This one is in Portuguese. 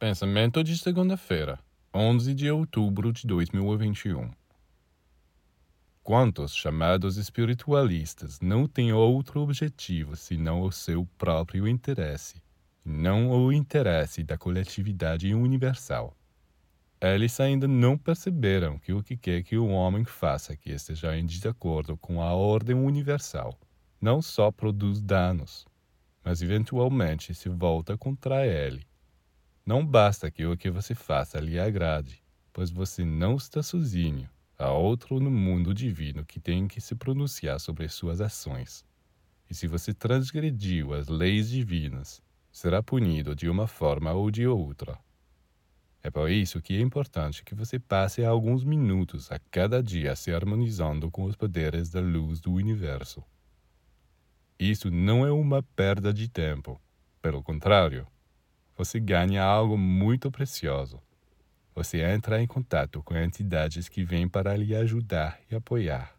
Pensamento de segunda-feira, 11 de outubro de 2021. Quantos chamados espiritualistas não têm outro objetivo senão o seu próprio interesse, e não o interesse da coletividade universal? Eles ainda não perceberam que o que quer que o homem faça que esteja em desacordo com a ordem universal não só produz danos, mas eventualmente se volta contra ele não basta que o que você faça lhe agrade, pois você não está sozinho. Há outro no mundo divino que tem que se pronunciar sobre suas ações. E se você transgrediu as leis divinas, será punido de uma forma ou de outra. É por isso que é importante que você passe alguns minutos a cada dia se harmonizando com os poderes da luz do universo. Isso não é uma perda de tempo. Pelo contrário, você ganha algo muito precioso. Você entra em contato com entidades que vêm para lhe ajudar e apoiar.